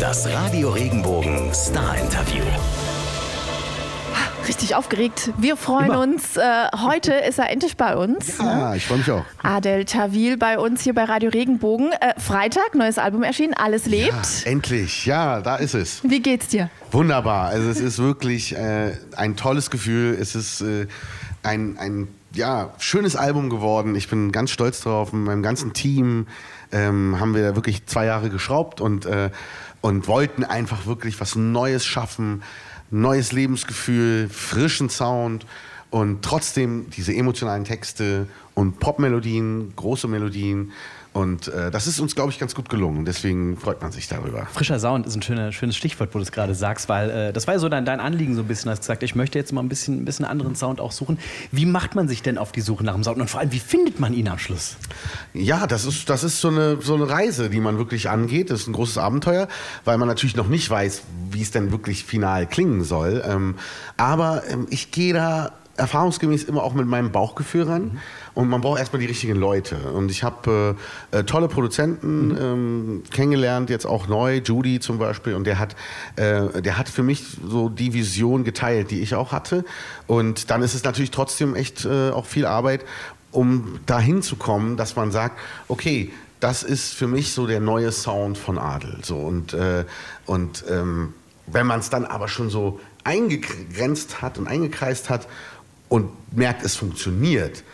Das Radio Regenbogen Star Interview. Richtig aufgeregt. Wir freuen Immer. uns. Äh, heute ist er endlich bei uns. Ja, ich freue mich auch. Adel Tawil bei uns hier bei Radio Regenbogen. Äh, Freitag, neues Album erschienen, Alles lebt. Endlich, ja, da ist es. Wie geht's dir? Wunderbar. Also es ist wirklich äh, ein tolles Gefühl. Es ist äh, ein, ein ja, schönes Album geworden. Ich bin ganz stolz drauf. Mit meinem ganzen Team ähm, haben wir da wirklich zwei Jahre geschraubt und, äh, und wollten einfach wirklich was Neues schaffen. Neues Lebensgefühl, frischen Sound und trotzdem diese emotionalen Texte und Popmelodien, große Melodien. Und äh, das ist uns, glaube ich, ganz gut gelungen. Deswegen freut man sich darüber. Frischer Sound ist ein schöner, schönes Stichwort, wo du es gerade sagst, weil äh, das war ja so dein, dein Anliegen so ein bisschen. Du hast gesagt, ich möchte jetzt mal ein bisschen, ein bisschen anderen Sound auch suchen. Wie macht man sich denn auf die Suche nach dem Sound und vor allem, wie findet man ihn am Schluss? Ja, das ist, das ist so, eine, so eine Reise, die man wirklich angeht. Das ist ein großes Abenteuer, weil man natürlich noch nicht weiß, wie es denn wirklich final klingen soll. Ähm, aber ähm, ich gehe da erfahrungsgemäß immer auch mit meinem Bauchgefühl ran. Und man braucht erstmal die richtigen Leute. Und ich habe äh, äh, tolle Produzenten ähm, kennengelernt, jetzt auch neu, Judy zum Beispiel. Und der hat, äh, der hat für mich so die Vision geteilt, die ich auch hatte. Und dann ist es natürlich trotzdem echt äh, auch viel Arbeit, um dahin zu kommen, dass man sagt, okay, das ist für mich so der neue Sound von Adel. So, und äh, und ähm, wenn man es dann aber schon so eingegrenzt hat und eingekreist hat und merkt, es funktioniert,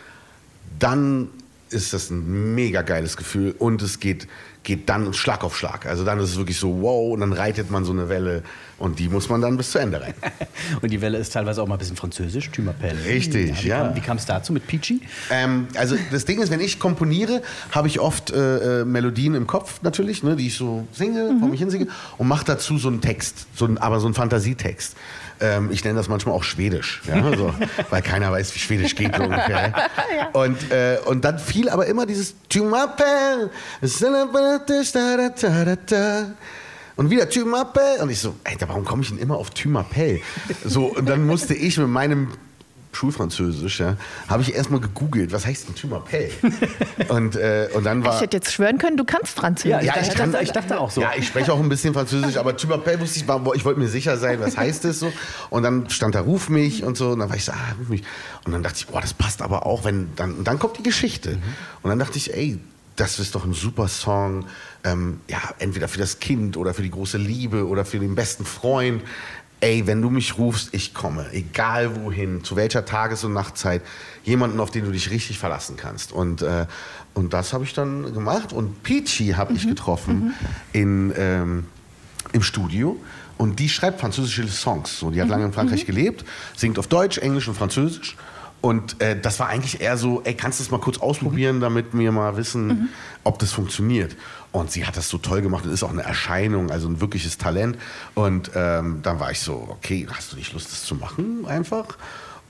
dann ist das ein mega geiles Gefühl und es geht, geht dann Schlag auf Schlag. Also dann ist es wirklich so, wow, und dann reitet man so eine Welle und die muss man dann bis zu Ende reiten. Und die Welle ist teilweise auch mal ein bisschen französisch, Tu m'appelles. Richtig, wie ja. Kam, wie kam es dazu mit Peachy? Ähm, also das Ding ist, wenn ich komponiere, habe ich oft äh, äh, Melodien im Kopf natürlich, ne, die ich so singe, vor mich hinsinge und mache dazu so einen Text, so ein, aber so einen Fantasietext. Ähm, ich nenne das manchmal auch Schwedisch, ja, so, weil keiner weiß, wie Schwedisch geht so ungefähr. und, äh, und dann fiel aber immer dieses und wieder m'appelles. Und ich so, Alter, warum komme ich denn immer auf m'appelles? So, und dann musste ich mit meinem Schulfranzösisch, ja, habe ich erstmal gegoogelt, was heißt denn m'appelles? Und, äh, und dann war. Ich hätte jetzt schwören können, du kannst Französisch. Ja, Ja, ich, dachte- kann, ich dachte auch so. Ja, ich spreche auch ein bisschen Französisch, aber m'appelles wusste ich, war- ich wollte mir sicher sein, was heißt das so. Und dann stand da Ruf mich und so. Und dann war ich so, ah, ruf mich. Und dann dachte ich, boah, das passt aber auch, wenn dann, und dann kommt die Geschichte. Und dann dachte ich, ey, das ist doch ein super Song. Ähm, ja, entweder für das Kind oder für die große Liebe oder für den besten Freund. Ey, wenn du mich rufst, ich komme, egal wohin, zu welcher Tages- und Nachtzeit, jemanden, auf den du dich richtig verlassen kannst. Und, äh, und das habe ich dann gemacht. Und Peachy habe ich getroffen in, ähm, im Studio. Und die schreibt französische Songs. So, die hat lange in Frankreich gelebt, singt auf Deutsch, Englisch und Französisch. Und äh, das war eigentlich eher so, ey, kannst du das mal kurz ausprobieren, damit wir mal wissen, ob das funktioniert. Und sie hat das so toll gemacht und ist auch eine Erscheinung, also ein wirkliches Talent. Und ähm, dann war ich so, okay, hast du nicht Lust, das zu machen einfach?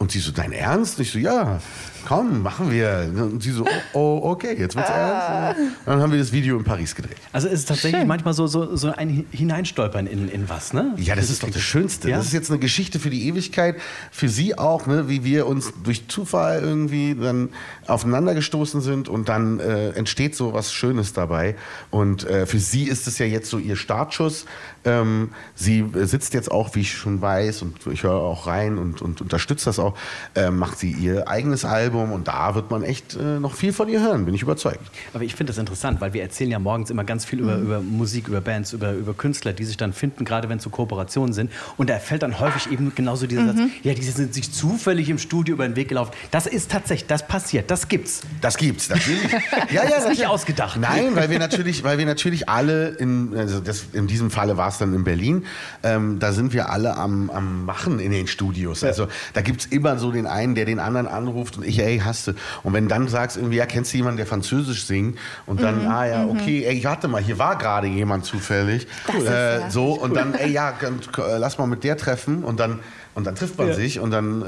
Und sie so, dein Ernst? Und ich so, ja, komm, machen wir. Und sie so, oh, oh okay, jetzt wird's ernst. Und dann haben wir das Video in Paris gedreht. Also es ist tatsächlich Schön. manchmal so, so, so ein Hineinstolpern in, in was, ne? Ja, das, ist doch das Schönste. Ja? Das ist jetzt eine Geschichte für die Ewigkeit, für Sie auch, ne, wie wir uns durch Zufall irgendwie dann aufeinander gestoßen sind und dann äh, entsteht so was Schönes dabei. Und äh, für Sie ist es ja jetzt so Ihr Startschuss. Ähm, sie äh, sitzt jetzt auch, wie ich schon weiß, und ich höre auch rein und, und unterstützt das auch, äh, macht sie ihr eigenes Album und da wird man echt äh, noch viel von ihr hören, bin ich überzeugt. Aber ich finde das interessant, weil wir erzählen ja morgens immer ganz viel über, über Musik, über Bands, über, über Künstler, die sich dann finden, gerade wenn es so Kooperationen sind. Und da fällt dann häufig eben genauso dieser Satz, ja, die sind sich zufällig im Studio über den Weg gelaufen. Das ist tatsächlich, das passiert, das gibt's. Das gibt's natürlich. Ja, ja, Das ist nicht ausgedacht. Nein, weil wir natürlich, weil wir natürlich alle in, also das, in diesem Falle war es dann in Berlin. Ähm, da sind wir alle am, am Machen in den Studios. Also da gibt's immer so den einen, der den anderen anruft und ich, ey, hast du. Und wenn dann sagst irgendwie, ja, kennst du jemanden, der Französisch singt? Und dann, ah ja, okay, ey, warte mal, hier war gerade jemand zufällig. Das ist äh, ja so und dann, ey, ja, äh, lass mal mit der treffen und dann und dann trifft man Ja. sich und dann äh,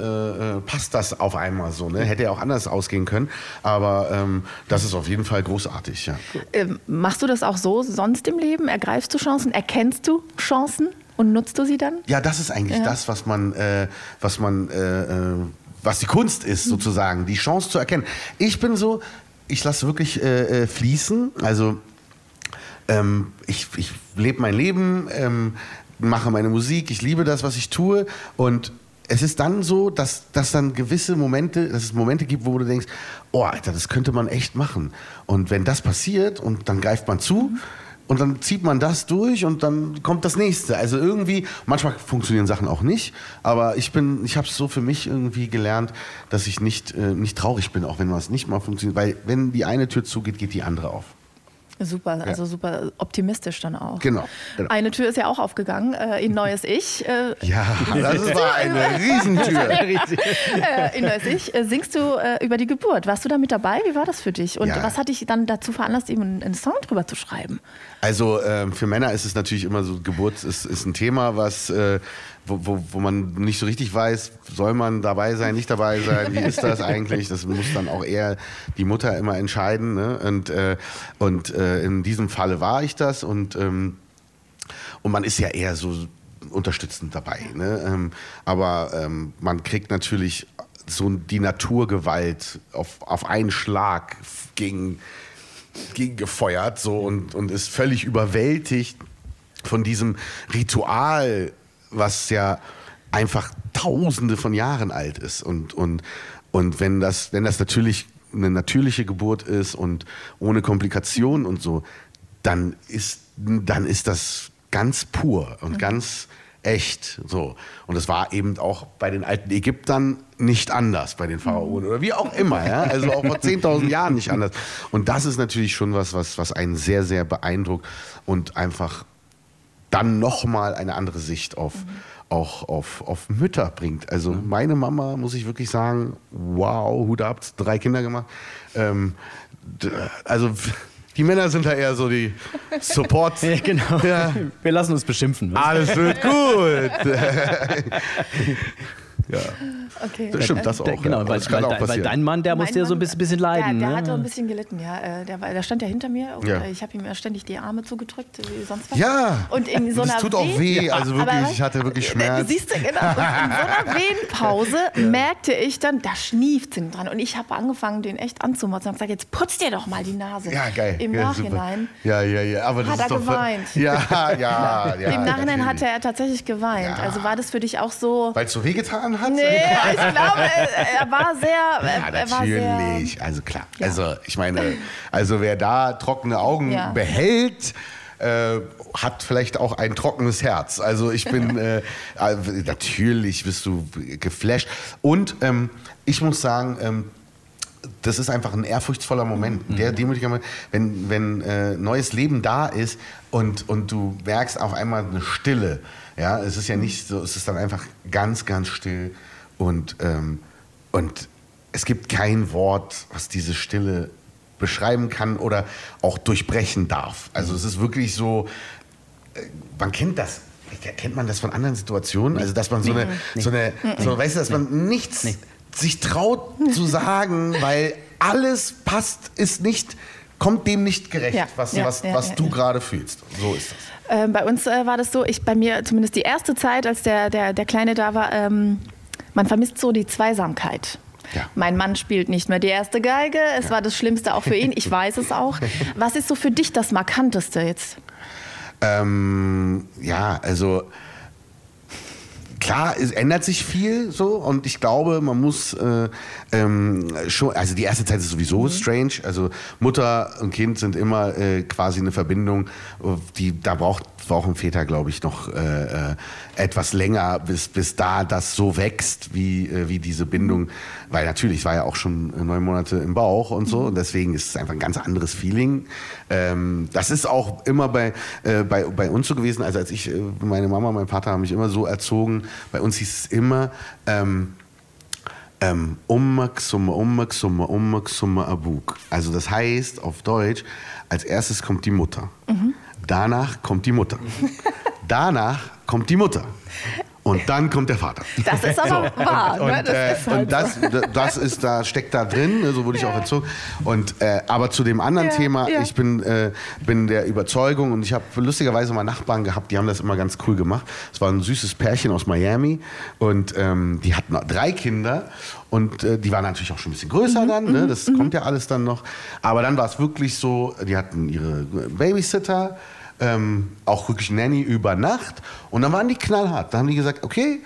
äh, passt das auf einmal so. Ne? Hätte ja auch anders ausgehen können, aber ähm, das ist auf jeden Fall großartig. Ja. Ähm, machst du das auch so sonst im Leben? Ergreifst du Chancen? Erkennst du Chancen und nutzt du sie dann? Ja, das ist eigentlich Ja. das, was man, äh, was man, äh, äh, was die Kunst ist sozusagen, die Chance zu erkennen. Ich bin so, ich lasse wirklich äh, äh, fließen, also ähm, ich, ich lebe mein Leben, ähm, mache meine Musik, ich liebe das, was ich tue und es ist dann so, dass, dass dann gewisse Momente, dass es Momente gibt, wo du denkst, oh Alter, das könnte man echt machen. Und wenn das passiert und dann greift man zu, und dann zieht man das durch und dann kommt das nächste. Also irgendwie, manchmal funktionieren Sachen auch nicht, aber ich bin, ich habe es so für mich irgendwie gelernt, dass ich nicht, äh, nicht traurig bin, auch wenn was nicht mal funktioniert, weil wenn die eine Tür zugeht, geht die andere auf. Super, also super optimistisch dann auch. Genau, genau. Eine Tür ist ja auch aufgegangen, äh, in Neues Ich. Äh, Ja, das war eine Riesentür. äh, in Neues Ich äh, singst du äh, über die Geburt. Warst du da mit dabei? Wie war das für dich? Und Ja. was hat dich dann dazu veranlasst, eben einen, einen Song drüber zu schreiben? Also ähm, für Männer ist es natürlich immer so, Geburt ist, ist ein Thema, was, äh, wo, wo, wo man nicht so richtig weiß, soll man dabei sein, nicht dabei sein, wie ist das eigentlich? Das muss dann auch eher die Mutter immer entscheiden. Ne? Und, äh, und äh, in diesem Falle war ich das und, ähm, und man ist ja eher so unterstützend dabei. Ne? Ähm, aber ähm, man kriegt natürlich so die Naturgewalt auf, auf einen Schlag gegen gegengefeuert so und, und ist völlig überwältigt von diesem Ritual, was ja einfach tausende von Jahren alt ist. Und, und, und wenn, das, wenn das natürlich eine natürliche Geburt ist und ohne Komplikationen und so, dann ist, dann ist das ganz pur und ganz echt so. Und es war eben auch bei den alten Ägyptern nicht anders, bei den Pharaonen oder wie auch immer. Ja? Also auch vor 10.000 Jahren nicht anders. Und das ist natürlich schon was, was, was einen sehr, sehr beeindruckt und einfach dann nochmal eine andere Sicht auf, auch auf, auf Mütter bringt. Also meine Mama, muss ich wirklich sagen, wow, Hut ab, drei Kinder gemacht. Ähm, also die Männer sind da eher so die Support. Ja, genau. Ja. Wir lassen uns beschimpfen. Alles wird gut. ja, Okay. das stimmt, das auch. Genau, ja. weil, das kann weil, auch dein- weil dein Mann, der Mein musste ja so ein bisschen, bisschen leiden. Der, der ne? hat auch ein bisschen gelitten, ja. Äh, Der, war, der stand ja hinter mir und Ja. äh, ich habe ihm ja ständig die Arme zugedrückt, wie sonst was. Ja. Und in so einer es tut auch weh, also Aber wirklich, weißt- ich hatte wirklich äh, Schmerz. Siehst du, genau. Und in so einer Wehenpause merkte ich dann, da schnieft hinten dran. Und ich habe angefangen, den echt anzumotzen und gesagt, jetzt putz dir doch mal die Nase. Ja, geil. Im ja, super. Nachhinein. Ja, ja, ja. Aber das Hat ist er doch geweint. Ja, ja, ja. Im Nachhinein hatte er tatsächlich geweint. Ja. Also war das für dich auch so. Weil es so wehgetan hat? Nee, ich glaube, er, war sehr. Ja, Er, er war sehr natürlich. Also klar. Ja. Also ich meine, also wer da trockene Augen Ja. behält, äh, hat vielleicht auch ein trockenes Herz. Also ich bin äh, äh, natürlich bist du geflasht. Und ähm, ich muss sagen, ähm, das ist einfach ein ehrfurchtsvoller Moment, Mhm. der demütiger Moment, wenn, wenn äh, neues Leben da ist und, und du merkst auf einmal eine Stille. Ja, es ist ja nicht so, es ist dann einfach ganz, ganz still und, ähm, und es gibt kein Wort, was diese Stille beschreiben kann oder auch durchbrechen darf. Also es ist wirklich so, äh, man kennt das. Kennt man das von anderen Situationen? Also, dass man so eine, so eine so, weißt du, dass man nichts sich traut zu sagen, weil alles passt, ist nicht, kommt dem nicht gerecht, Ja, was, ja, was, ja, was ja, du ja. gerade fühlst. So ist das. Ähm, bei uns äh, war das so, ich bei mir zumindest die erste Zeit, als der, der, der Kleine da war, ähm, man vermisst so die Zweisamkeit. Ja. Mein Mann spielt nicht mehr die erste Geige. Es war das Schlimmste auch für ihn. Ich weiß es auch. Was ist so für dich das Markanteste jetzt? Ähm, ja, also klar, es ändert sich viel so und ich glaube, man muss äh, ähm, schon, also die erste Zeit ist sowieso strange. Also Mutter und Kind sind immer äh, quasi eine Verbindung, die da braucht brauchen Väter, glaube ich, noch äh, äh, etwas länger, bis, bis da das so wächst, wie, äh, wie diese Bindung. Weil natürlich, ich war ja auch schon äh, neun Monate im Bauch und so. Und deswegen ist es einfach ein ganz anderes Feeling. Ähm, das ist auch immer bei, äh, bei, bei uns so gewesen. Also als ich, äh, meine Mama, mein Vater haben mich immer so erzogen. Bei uns hieß es immer, ähm, ähm, Ummak, Summe, Ummak, Summe, Ummak, Summe, Abuk. Also das heißt auf Deutsch, als erstes kommt die Mutter. Danach kommt die Mutter. Danach kommt die Mutter. Und dann kommt der Vater. Das ist aber wahr. Und, ne? das äh, ist halt und das, das ist da steckt da drin, ne, so wurde ich auch erzogen. Und äh, aber zu dem anderen Ja, Thema, ja. ich bin äh, bin der Überzeugung und ich habe lustigerweise mal Nachbarn gehabt, die haben das immer ganz cool gemacht. Es war ein süßes Pärchen aus Miami und ähm, die hatten drei Kinder und äh, die waren natürlich auch schon ein bisschen größer Mhm, dann. Ne? Das kommt ja alles dann noch. Aber dann war es wirklich so, die hatten ihre Babysitter. Ähm, auch wirklich Nanny über Nacht und dann waren die knallhart. Da haben die gesagt, okay,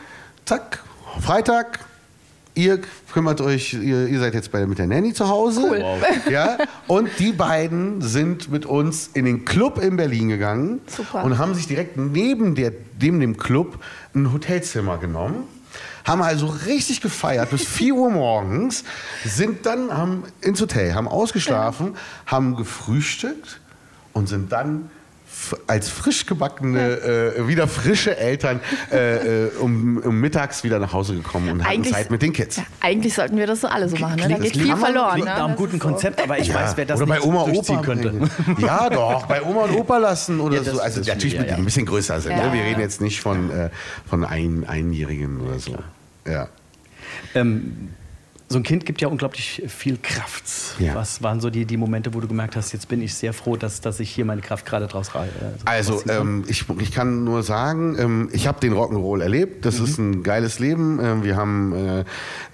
zack, Freitag, ihr kümmert euch, ihr, ihr seid jetzt bei, mit der Nanny zu Hause. Cool. Ja, und die beiden sind mit uns in den Club in Berlin gegangen Super. und haben sich direkt neben, der, neben dem Club ein Hotelzimmer genommen. Haben also richtig gefeiert bis 4 Uhr morgens, sind dann haben ins Hotel, haben ausgeschlafen, haben gefrühstückt und sind dann als frisch gebackene, äh, wieder frische Eltern äh, äh, um, um mittags wieder nach Hause gekommen und hatten Eigentlich- Zeit mit den Kids. Ja, eigentlich sollten wir das so alle so machen. Ne? Da geht viel verloren. klingt Ne? nach einem guten so. Konzept, aber ich weiß, wer das oder bei nicht Oma durchziehen Opa könnte. Ja, doch, bei Oma und Opa lassen oder Ja, das- so. Also natürlich ja, ja. die ein bisschen größer sind. Ja, ne? Wir ja. reden jetzt nicht von, äh, von ein, Einjährigen oder so. Ja. Ähm, so ein Kind gibt ja unglaublich viel Kraft. Ja. Was waren so die, die Momente, wo du gemerkt hast, jetzt bin ich sehr froh, dass, dass ich hier meine Kraft gerade draus rei- äh, Also kann? ähm, ich, ich kann nur sagen, ähm, ich habe den Rock'n'Roll erlebt. Das ist ein geiles Leben. Ähm, wir haben, äh,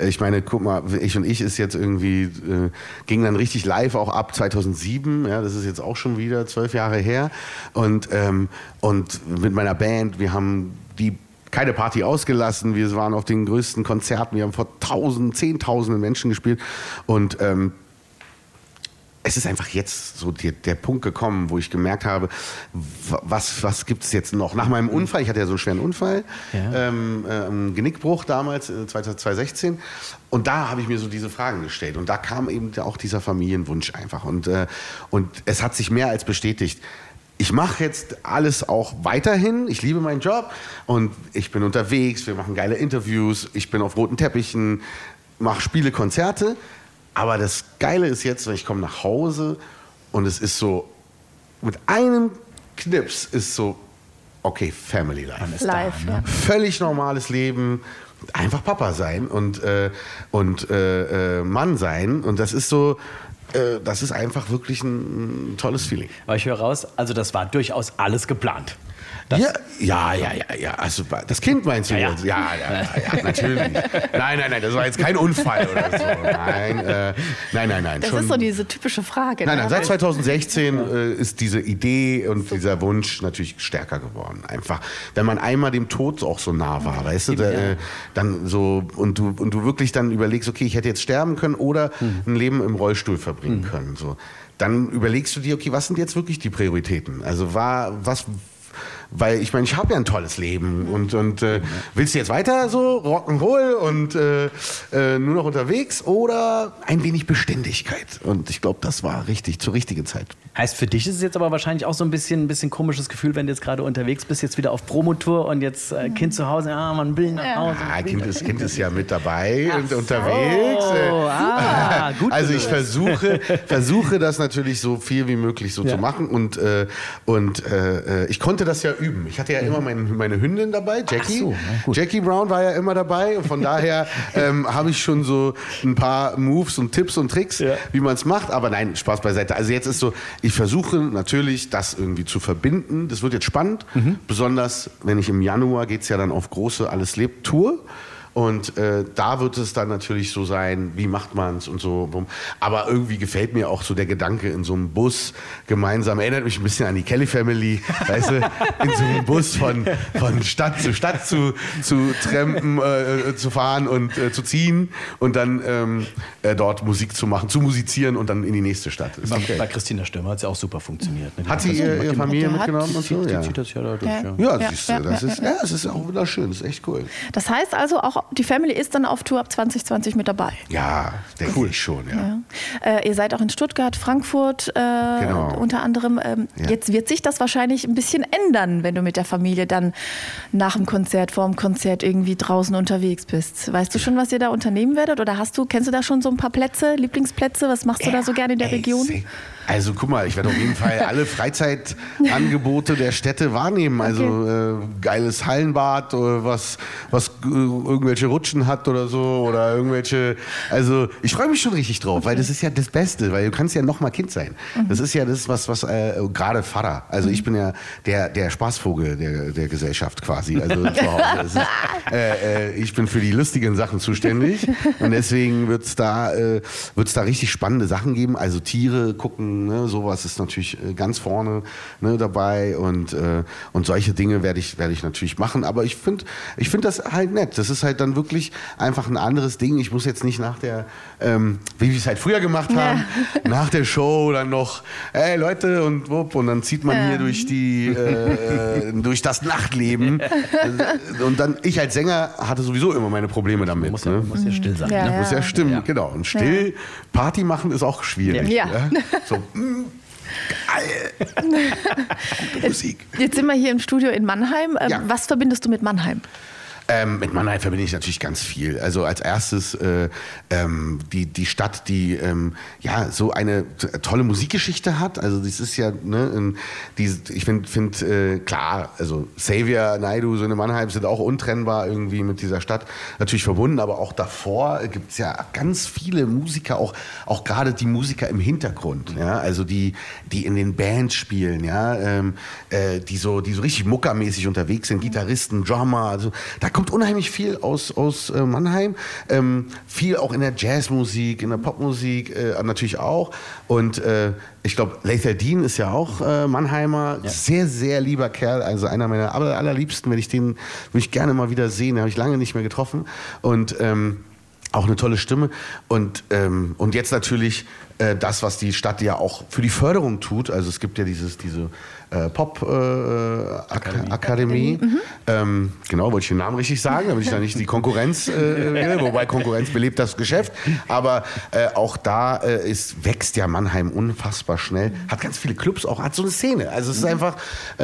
ich meine, guck mal, ich und ich ist jetzt irgendwie, äh, ging dann richtig live auch ab 2007. Ja, das ist jetzt auch schon wieder zwölf Jahre her. Und, ähm, und mit meiner Band, wir haben die keine Party ausgelassen. Wir waren auf den größten Konzerten. Wir haben vor tausend, zehntausenden Menschen gespielt. Und ähm, es ist einfach jetzt so die, der Punkt gekommen, wo ich gemerkt habe, wa- was, was gibt es jetzt noch? Nach meinem Unfall, ich hatte ja so einen schweren Unfall, Ja. ähm, äh, einen Genickbruch damals, äh, 2016. Und da habe ich mir so diese Fragen gestellt. Und da kam eben auch dieser Familienwunsch einfach. Und, äh, und es hat sich mehr als bestätigt. Ich mache jetzt alles auch weiterhin. Ich liebe meinen Job und ich bin unterwegs. Wir machen geile Interviews. Ich bin auf roten Teppichen, mache Spiele, Konzerte. Aber das Geile ist jetzt, wenn ich komme nach Hause und es ist so, mit einem Knips ist so, okay, Family Life. Live. ne? Ja. Völlig normales Leben, einfach Papa sein und, äh, und äh, äh, Mann sein. Und das ist so, äh, das ist einfach wirklich ein, ein tolles Feeling. Aber ich höre raus, also das war durchaus alles geplant. Das, ja, ja, ja, ja, ja. Also das Kind meinst du Ja, ja. jetzt? Ja, ja, ja, ja, natürlich. Nein, nein, nein, das war jetzt kein Unfall oder so. Nein, äh, nein, nein, nein. Das schon- ist so diese typische Frage. Nein, ne? nein, seit 2016 äh, ist diese Idee und dieser Wunsch natürlich stärker geworden. Einfach, wenn man einmal dem Tod auch so nah war, weißt du, da, äh, dann so und du und du wirklich dann überlegst, okay, ich hätte jetzt sterben können oder ein Leben im Rollstuhl verbringen können, so. Dann überlegst du dir, okay, was sind jetzt wirklich die Prioritäten? Also war was weil ich meine, ich habe ja ein tolles Leben und, und äh, willst du jetzt weiter so Rock'n'Roll und äh, äh, nur noch unterwegs oder ein wenig Beständigkeit? Und ich glaube, das war richtig zur richtigen Zeit. Heißt, für dich ist es jetzt aber wahrscheinlich auch so ein bisschen ein bisschen komisches Gefühl, wenn du jetzt gerade unterwegs bist, jetzt wieder auf Promotour und jetzt äh, Kind zu Hause, ja, man will nach Hause. Ah, kind ist, kind ist ja mit dabei und unterwegs. Oh, gut. Also ich versuche, versuche das natürlich so viel wie möglich so Ja. zu machen und, äh, und äh, ich konnte das ja üben. Ich hatte ja immer meine, meine Hündin dabei, Jackie. so. Jackie Brown war ja immer dabei und von daher ähm, habe ich schon so ein paar Moves und Tipps und Tricks, Ja. wie man es macht. Aber nein, Spaß beiseite. Also jetzt ist so, ich versuche natürlich das irgendwie zu verbinden. Das wird jetzt spannend, Mhm. besonders wenn ich im Januar geht es ja dann auf große Alles lebt Tour. Und äh, da wird es dann natürlich so sein, wie macht man es und so. Aber irgendwie gefällt mir auch so der Gedanke in so einem Bus gemeinsam. Erinnert mich ein bisschen an die Kelly Family, weißt du, in so einem Bus von, von Stadt zu Stadt zu, zu trampen, äh, zu fahren und äh, zu ziehen und dann ähm, äh, dort Musik zu machen, zu musizieren und dann in die nächste Stadt. Okay. bei Christina Stürmer hat es ja auch super funktioniert. ne? Die Hat sie das ihr, immer ihre gemacht. Familie mitgenommen und so? Die Ja, zieht das ja da durch, Ja. ja. ja, Ja, siehst du, ja, das ist, ja, es ist auch wunderschön, das ist echt cool. Das heißt also, auch die Family ist dann auf Tour ab 2020 mit dabei. Ja, denke ich schon, ja. Ja. Äh, ihr seid auch in Stuttgart, Frankfurt äh, Genau. unter anderem. Ähm, Ja. Jetzt wird sich das wahrscheinlich ein bisschen ändern, wenn du mit der Familie dann nach dem Konzert, vor dem Konzert irgendwie draußen unterwegs bist. Weißt du schon, was ihr da unternehmen werdet? Oder hast du, kennst du da schon so ein paar Plätze, Lieblingsplätze? Was machst du da so gerne in der Ey, Region? se- Also guck mal, ich werde auf jeden Fall alle Freizeitangebote der Städte wahrnehmen. Also äh, geiles Hallenbad, oder was, was äh, irgendwelche Rutschen hat oder so oder irgendwelche. Also ich freue mich schon richtig drauf, weil das ist ja das Beste, weil du kannst ja noch mal Kind sein. Das ist ja das, was, was äh, gerade Vater. Also ich bin ja der, der Spaßvogel der, der Gesellschaft quasi. Also Ist, äh, äh, ich bin für die lustigen Sachen zuständig und deswegen wird es da, äh, wird's da richtig spannende Sachen geben. Also Tiere gucken, ne, sowas ist natürlich äh, ganz vorne ne, dabei und, äh, und solche Dinge werde ich, werde ich natürlich machen. Aber ich finde ich find das halt nett. Das ist halt dann wirklich einfach ein anderes Ding. Ich muss jetzt nicht nach der, ähm, wie wir es halt früher gemacht haben, nach der Show dann noch, ey Leute und wupp, und dann zieht man hier durch die, äh, durch das Nachtleben. und dann, ich als Sänger hatte sowieso immer meine Probleme damit. Muss ja, ne? muss ja still sein. Ja, ne? ja. Muss ja stimmen, Ja. genau. Und still Party machen ist auch schwierig. Ja. So, mm, geil. Musik. Jetzt sind wir hier im Studio in Mannheim. Ähm, Ja. Was verbindest du mit Mannheim? Ähm, mit Mannheim verbinde ich natürlich ganz viel. Also als erstes äh, ähm, die, die Stadt, die ähm, ja so eine tolle Musikgeschichte hat. Also das ist ja, ne, in, die, ich finde, find, äh, klar, also Xavier, Naidu, so in Mannheim sind auch untrennbar irgendwie mit dieser Stadt natürlich verbunden, aber auch davor gibt es ja ganz viele Musiker, auch, auch gerade die Musiker im Hintergrund, ja, also die, die in den Bands spielen, ja, ähm, äh, die, so, die so richtig muckermäßig unterwegs sind, Gitarristen, Drummer, also da kommt unheimlich viel aus, aus äh, Mannheim, ähm, viel auch in der Jazzmusik, in der Popmusik äh, natürlich auch. Und äh, ich glaube, Lethal Dean ist ja auch äh, Mannheimer, sehr, sehr lieber Kerl, also einer meiner aller, allerliebsten, wenn ich den, würde ich gerne mal wieder sehen, den habe ich lange nicht mehr getroffen. Und ähm, auch eine tolle Stimme. Und, ähm, und jetzt natürlich äh, das, was die Stadt ja auch für die Förderung tut. Also es gibt ja dieses, diese äh, Pop-Akademie. Äh, Akademie. Ähm, genau, wollte ich den Namen richtig sagen, damit ich da nicht die Konkurrenz, äh, wobei Konkurrenz belebt das Geschäft. Aber äh, auch da äh, ist, wächst ja Mannheim unfassbar schnell. Hat ganz viele Clubs, auch hat so eine Szene. Also es ist einfach äh,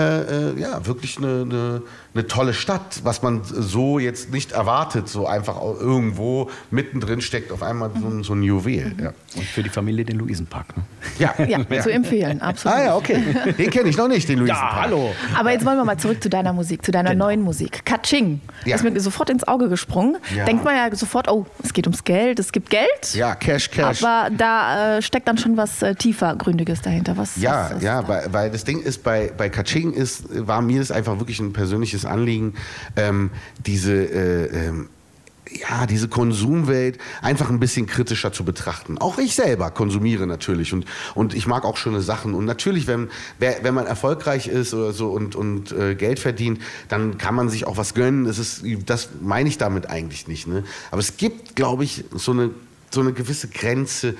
äh, ja, wirklich eine, eine, eine tolle Stadt, was man so jetzt nicht erwartet, so einfach irgendwo mittendrin steckt auf einmal so, ein- so ein Juwel. Ja. Und für die Familie den Luisenpark. Ne? Ja. Ja, zu empfehlen, absolut. Ah ja, okay. Den kenne ich noch nicht, den Luisenpark. Aber jetzt wollen wir mal zurück zu deiner Musik, zu deiner neuen Musik. Katsching. Ja. Ist mir sofort ins Auge gesprungen. Ja. Denkt man ja sofort, oh, es geht ums Geld, es gibt Geld. Ja, Cash, Cash. Aber da äh, steckt dann schon was äh, tiefergründiges dahinter. Was, Ja, was ist ja, da? weil, weil das Ding ist, bei, bei Kaching ist, war mir das einfach wirklich ein persönliches Anliegen, ähm, diese, äh, ähm, ja, diese Konsumwelt einfach ein bisschen kritischer zu betrachten. Auch ich selber konsumiere natürlich und, und ich mag auch schöne Sachen. Und natürlich, wenn, wer, wenn man erfolgreich ist oder so und, und äh, Geld verdient, dann kann man sich auch was gönnen. Das, ist, das meine ich damit eigentlich nicht. Ne? Aber es gibt, glaube ich, so eine, so eine gewisse Grenze,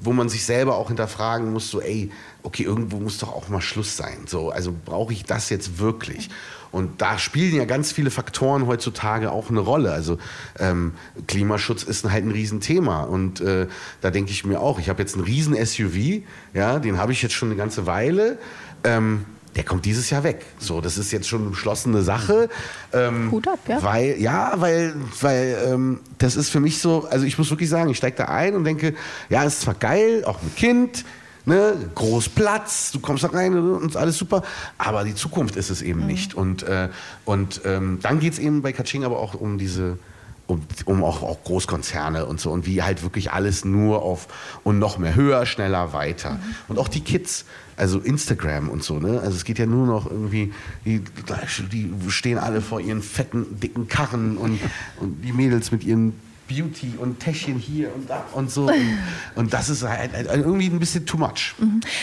wo man sich selber auch hinterfragen muss, so ey, okay, irgendwo muss doch auch mal Schluss sein. So, also brauche ich das jetzt wirklich? Und da spielen ja ganz viele Faktoren heutzutage auch eine Rolle. Also ähm, Klimaschutz ist halt ein Riesenthema. Und äh, da denke ich mir auch, ich habe jetzt einen riesen SUV, ja, den habe ich jetzt schon eine ganze Weile. Ähm, der kommt dieses Jahr weg. So, das ist jetzt schon eine beschlossene Sache. Ähm, Hut ab, ja. Weil, ja, weil, weil ähm, das ist für mich so, also ich muss wirklich sagen, ich steige da ein und denke, ja, ist zwar geil, auch ein Kind, ne, groß Platz, du kommst da rein und ist alles super, aber die Zukunft ist es eben nicht. Und, äh, und ähm, dann geht es eben bei Kaching aber auch um diese um, um auch, auch Großkonzerne und so und wie halt wirklich alles nur auf und noch mehr höher, schneller, weiter. Und auch die Kids, also Instagram und so, ne? Also es geht ja nur noch irgendwie, die, die stehen alle vor ihren fetten, dicken Karren und, und die Mädels mit ihren Beauty und Täschchen hier und da und so. Und, und das ist halt, halt irgendwie ein bisschen too much.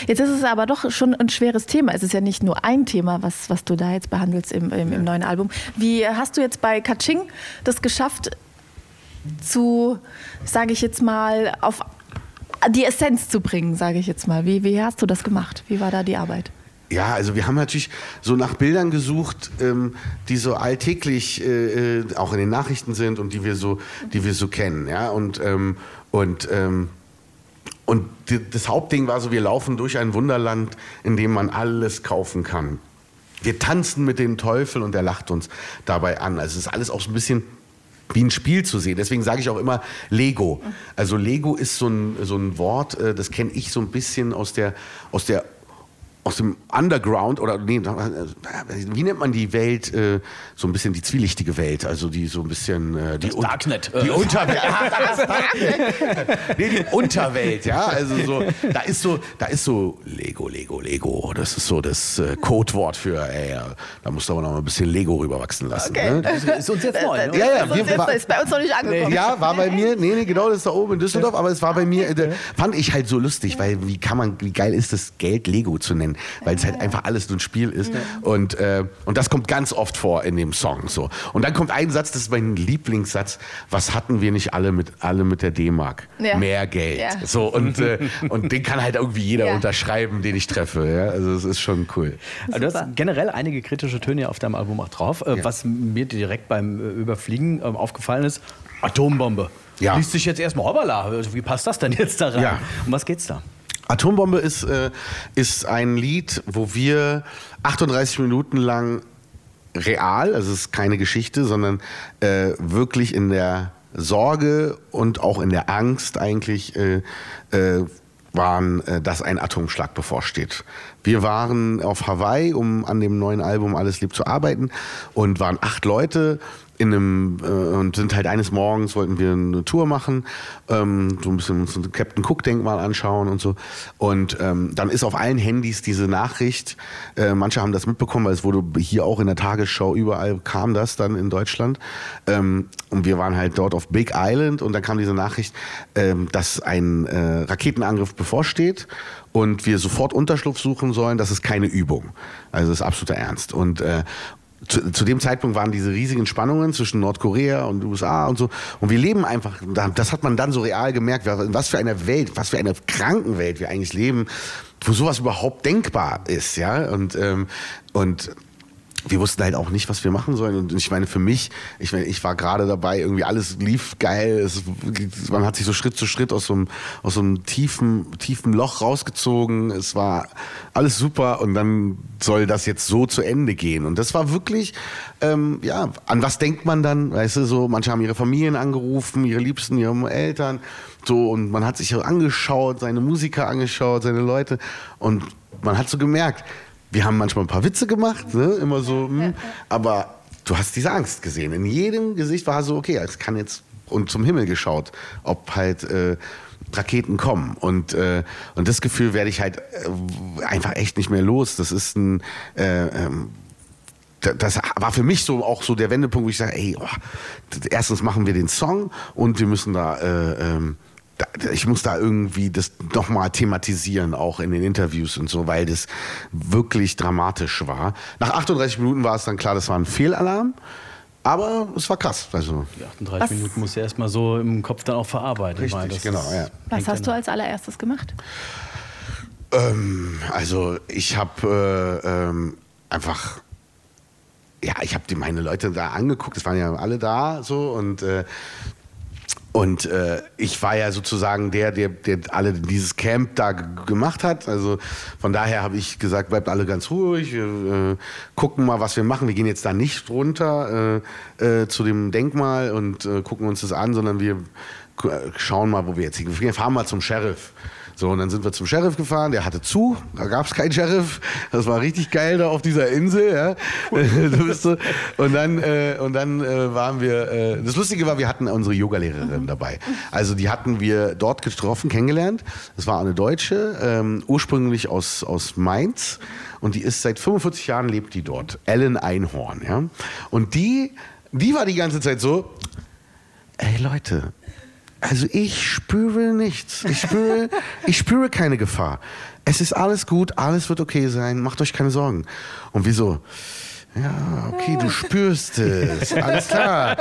Jetzt ist es aber doch schon ein schweres Thema. Es ist ja nicht nur ein Thema, was, was du da jetzt behandelst im, im, im neuen Album. Wie hast du jetzt bei Kaching das geschafft, zu, sage ich jetzt mal, auf die Essenz zu bringen, sage ich jetzt mal. Wie, wie hast du das gemacht? Wie war da die Arbeit? Ja, also wir haben natürlich so nach Bildern gesucht, ähm, die so alltäglich äh, äh, auch in den Nachrichten sind und die wir so, die wir so kennen, ja und ähm, und ähm, und die, das Hauptding war so, wir laufen durch ein Wunderland, in dem man alles kaufen kann. Wir tanzen mit dem Teufel und er lacht uns dabei an. Also es ist alles auch so ein bisschen wie ein Spiel zu sehen. Deswegen sage ich auch immer Lego. Also Lego ist so ein, so ein Wort, äh, das kenne ich so ein bisschen aus der, aus der aus dem Underground oder nee, wie nennt man die Welt, äh, so ein bisschen die zwielichtige Welt, also die so ein bisschen äh, die, Das Darknet. die Unterwelt, nee, die Unterwelt, ja, also so, da ist so, da ist so Lego, Lego, Lego, das ist so das äh, Codewort für, ey, da musst du aber noch mal ein bisschen Lego rüberwachsen lassen. Ne? Das ist uns jetzt neu. Ne? Ja, ja, Das ist, wir- jetzt, ist bei uns noch nicht angekommen. Ja, war bei mir, nee, nee, genau, das ist da oben in Düsseldorf, aber es war bei mir, äh, fand ich halt so lustig, weil wie kann man, wie geil ist das Geld Lego zu nennen, weil es halt einfach alles nur ein Spiel ist und, äh, und das kommt ganz oft vor in dem Song, so. Und dann kommt ein Satz, das ist mein Lieblingssatz, was hatten wir nicht alle mit, alle mit der D-Mark? Ja. Mehr Geld. Ja. So, und, äh, und den kann halt irgendwie jeder Ja. unterschreiben, den ich treffe, ja, also es ist schon cool. Also du Super. hast generell einige kritische Töne auf deinem Album auch drauf. Äh, Ja. Was mir direkt beim äh, Überfliegen ähm, aufgefallen ist, Atombombe. Ja. Liest sich jetzt erstmal, hoppala, wie passt das denn jetzt da rein? Ja. Um was geht's da? Atombombe ist, äh, ist ein Lied, wo wir 38 Minuten lang real, also es ist keine Geschichte, sondern äh, wirklich in der Sorge und auch in der Angst eigentlich äh, äh, waren, äh, dass ein Atomschlag bevorsteht. Wir waren auf Hawaii, um an dem neuen Album Alles Lieb zu arbeiten und waren acht Leute in einem äh, und sind halt eines Morgens wollten wir eine Tour machen, ähm, so ein bisschen uns ein Captain Cook Denkmal anschauen und so. Und ähm, dann ist auf allen Handys diese Nachricht. Äh, manche haben das mitbekommen, weil es wurde hier auch in der Tagesschau überall kam das dann in Deutschland. Ähm, und wir waren halt dort auf Big Island und dann kam diese Nachricht, ähm, dass ein äh, Raketenangriff bevorsteht und wir sofort Unterschlupf suchen sollen. Das ist keine Übung. Also das ist absoluter Ernst. Und äh, zu, zu dem Zeitpunkt waren diese riesigen Spannungen zwischen Nordkorea und USA und so. Und wir leben einfach, da- das hat man dann so real gemerkt, was für einer Welt, was für eine Krankenwelt wir eigentlich leben, wo sowas überhaupt denkbar ist, ja. Und, ähm, und wir wussten halt auch nicht, was wir machen sollen. Und ich meine, für mich, ich meine, ich war gerade dabei, irgendwie alles lief geil. Es, man hat sich so Schritt zu Schritt aus so einem, aus so einem tiefen, tiefen Loch rausgezogen. Es war alles super und dann soll das jetzt so zu Ende gehen. Und das war wirklich, ähm, ja, an was denkt man dann? Weißt du, so, manche haben ihre Familien angerufen, ihre Liebsten, ihre Eltern. So, und man hat sich angeschaut, seine Musiker angeschaut, seine Leute. Und man hat so gemerkt, wir haben manchmal ein paar Witze gemacht, ne? immer so, hm, aber du hast diese Angst gesehen. In jedem Gesicht war so, okay, es kann jetzt und zum Himmel geschaut, ob halt äh, Raketen kommen. Und, äh, und das Gefühl werde ich halt äh, einfach echt nicht mehr los. Das ist ein äh, ähm, da- das war für mich so auch so der Wendepunkt, wo ich sage, ey, oh, erstens machen wir den Song und wir müssen da, äh, ähm, da ich muss da irgendwie das nochmal thematisieren, auch in den Interviews und so, weil das wirklich dramatisch war. Nach 38 Minuten war es dann klar, das war ein Fehlalarm, aber es war krass. Also, Die 38 Was- Minuten musst du erstmal so im Kopf dann auch verarbeiten. Ich Richtig, genau, ja. Was hast du ja- als allererstes gemacht? Ähm, also ich habe äh, ähm, einfach, ja, ich habe meine Leute da angeguckt, es waren ja alle da so und äh, und äh, ich war ja sozusagen der, der, der alle dieses Camp da gemacht hat. Also von daher habe ich gesagt, bleibt alle ganz ruhig, wir äh, gucken mal, was wir machen. Wir gehen jetzt da nicht runter äh, äh, zu dem Denkmal und äh, gucken uns das an, sondern wir äh, schauen mal, wo wir jetzt hingehen. Wir fahren mal zum Sheriff. So, und dann sind wir zum Sheriff gefahren, der hatte zu, da gab es keinen Sheriff. Das war richtig geil da auf dieser Insel. Ja. so. Und dann, äh, und dann äh, waren wir, äh, das Lustige war, wir hatten unsere Yogalehrerin dabei. Also die hatten wir dort getroffen, kennengelernt. Das war eine Deutsche, ähm, ursprünglich aus, aus Mainz. Und die ist seit 45 Jahren, lebt die dort. Ellen Einhorn. Ja. Und die, die war die ganze Zeit so, ey Leute, also ich spüre nichts. Ich spüre, ich spüre keine Gefahr. Es ist alles gut, alles wird okay sein, macht euch keine Sorgen. Und wieso? Ja, okay, du spürst es. Alles klar.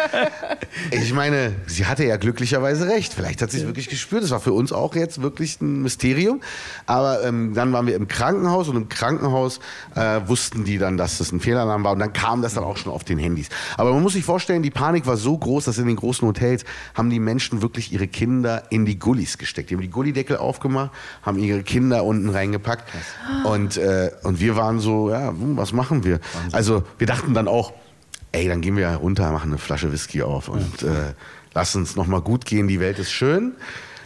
Ich meine, sie hatte ja glücklicherweise recht. Vielleicht hat sie es wirklich gespürt. Das war für uns auch jetzt wirklich ein Mysterium. Aber ähm, dann waren wir im Krankenhaus und im Krankenhaus äh, wussten die dann, dass das ein Fehlalarm war. Und dann kam das dann auch schon auf den Handys. Aber man muss sich vorstellen, die Panik war so groß, dass in den großen Hotels haben die Menschen wirklich ihre Kinder in die Gullis gesteckt. Die haben die Gullideckel aufgemacht, haben ihre Kinder unten reingepackt. Und, äh, und wir waren so, ja, hm, was machen wir? Also wir dachten dann auch, ey, dann gehen wir runter, machen eine Flasche Whisky auf und äh, lass uns nochmal gut gehen, die Welt ist schön.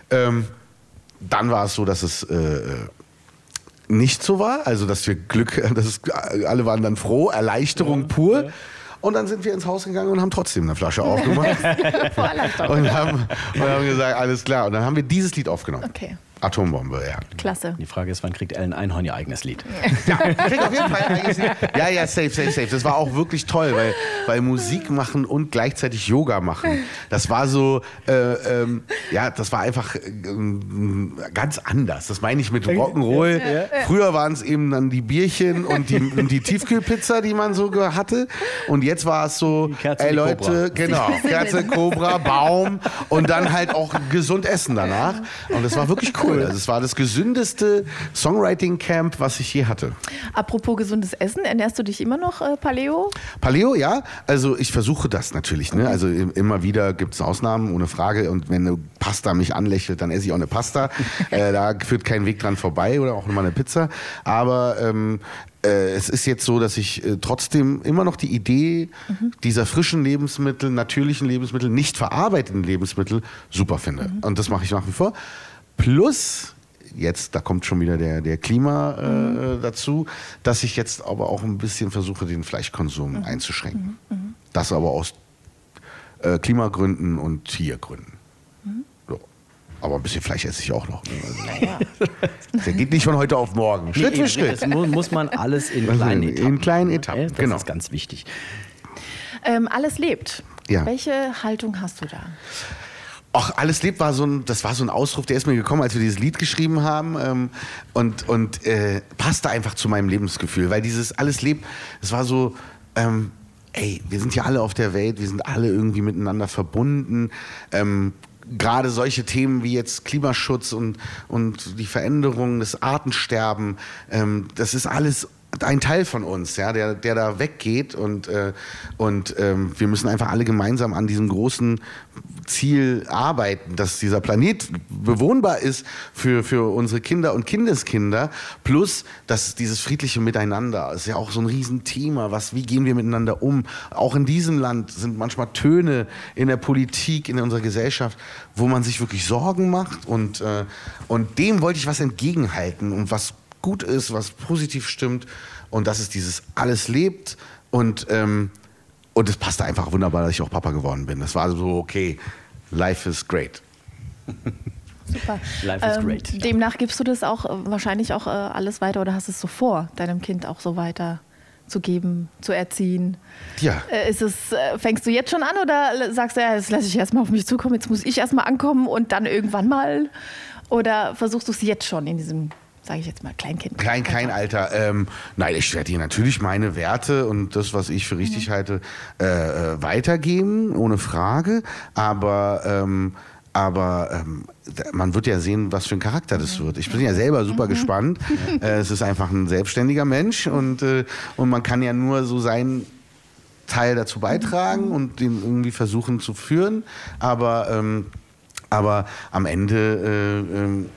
Ähm, dann war es so, dass es äh, nicht so war, also dass wir Glück, dass es, alle waren dann froh, Erleichterung pur. Und dann sind wir ins Haus gegangen und haben trotzdem eine Flasche aufgemacht und haben, und haben gesagt, alles klar. Und dann haben wir dieses Lied aufgenommen. Okay, Atombombe, ja. klasse. Die Frage ist, wann kriegt Ellen Einhorn ihr eigenes Lied? Ja, ich krieg auf jeden Fall eigentlich. Ja, ja, safe, safe, safe. Das war auch wirklich toll, weil, weil Musik machen und gleichzeitig Yoga machen. Das war so, äh, ähm, ja, das war einfach ähm, ganz anders. Das meine ich mit Rock'n'Roll. Früher waren es eben dann die Bierchen und die, und die Tiefkühlpizza, die man so hatte. Und jetzt war es so, Kerze, ey Leute, genau, Kerze, Cobra, Baum und dann halt auch gesund essen danach. Und das war wirklich cool. Also es war das gesündeste Songwriting-Camp, was ich je hatte. Apropos gesundes Essen, ernährst du dich immer noch äh, Paleo? Paleo, ja. Also ich versuche das natürlich. Ne? Also im- immer wieder gibt es Ausnahmen, ohne Frage. Und wenn eine Pasta mich anlächelt, dann esse ich auch eine Pasta. äh, da führt kein Weg dran vorbei oder auch mal eine Pizza. Aber ähm, äh, es ist jetzt so, dass ich äh, trotzdem immer noch die Idee dieser frischen Lebensmittel, natürlichen Lebensmittel, nicht verarbeiteten Lebensmittel super finde. Und das mache ich nach wie vor. Plus jetzt, da kommt schon wieder der, der Klima äh, dazu, dass ich jetzt aber auch ein bisschen versuche, den Fleischkonsum einzuschränken. Das aber aus äh, Klimagründen und Tiergründen. So. Aber ein bisschen Fleisch esse ich auch noch. Ne? Also, Der geht nicht von heute auf morgen. Schritt für Schritt. Das mu- muss man alles in Also kleinen in Etappen. kleinen machen, Etappen, ja? Das genau. ist ganz wichtig. Ähm, alles lebt. Ja. Welche Haltung hast du da? Ach, alles lebt war so ein, das war so ein Ausruf, der ist mir gekommen, als wir dieses Lied geschrieben haben ähm, und und äh, passte einfach zu meinem Lebensgefühl, weil dieses alles lebt, es war so, ähm, ey, wir sind ja alle auf der Welt, wir sind alle irgendwie miteinander verbunden. Ähm, Gerade solche Themen wie jetzt Klimaschutz und, und die Veränderung, das Artensterben, ähm, das ist alles ein Teil von uns, ja, der, der da weggeht und, äh, und ähm, wir müssen einfach alle gemeinsam an diesem großen Ziel arbeiten, dass dieser Planet bewohnbar ist für, für unsere Kinder und Kindeskinder, plus dass dieses friedliche Miteinander ist ja auch so ein Riesenthema, was, wie gehen wir miteinander um? Auch in diesem Land sind manchmal Töne in der Politik, in unserer Gesellschaft, wo man sich wirklich Sorgen macht und, äh, und dem wollte ich was entgegenhalten und was gut ist, was positiv stimmt und dass es dieses alles lebt und ähm, und es passte einfach wunderbar, dass ich auch Papa geworden bin. Das war so okay, life is great. Super. Life is great, ja. Demnach gibst du das auch äh, wahrscheinlich auch äh, alles weiter oder hast es so vor, deinem Kind auch so weiter zu geben, zu erziehen? Ja. Äh, ist es, äh, fängst du jetzt schon an oder sagst du, ja, das lasse ich erstmal auf mich zukommen, jetzt muss ich erstmal ankommen und dann irgendwann mal? Oder versuchst du es jetzt schon in diesem, sage ich jetzt mal, Kleinkind? Kein, kein Alter. Ähm, nein, ich werde dir natürlich meine Werte und das, was ich für richtig halte, äh, äh, weitergeben, ohne Frage. Aber, ähm, aber ähm, man wird ja sehen, was für ein Charakter das wird. Ich bin ja selber super gespannt. Äh, es ist einfach ein selbstständiger Mensch und, äh, und man kann ja nur so sein. Teil dazu beitragen und den irgendwie versuchen zu führen, aber, ähm, aber am Ende äh, ähm,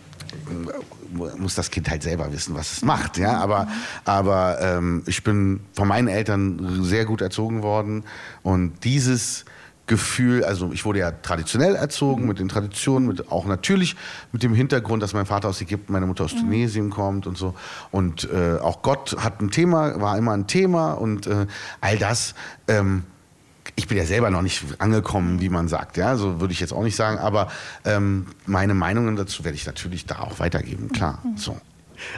muss das Kind halt selber wissen, was es macht. Ja? Aber, aber ähm, ich bin von meinen Eltern sehr gut erzogen worden und dieses Gefühl, also ich wurde ja traditionell erzogen mit den Traditionen, mit, auch natürlich mit dem Hintergrund, dass mein Vater aus Ägypten, meine Mutter aus Tunesien kommt und so. Und äh, auch Gott hat ein Thema, war immer ein Thema und äh, all das. Ähm, ich bin ja selber noch nicht angekommen, wie man sagt, ja, so würde ich jetzt auch nicht sagen, aber ähm, meine Meinungen dazu werde ich natürlich da auch weitergeben, klar. So.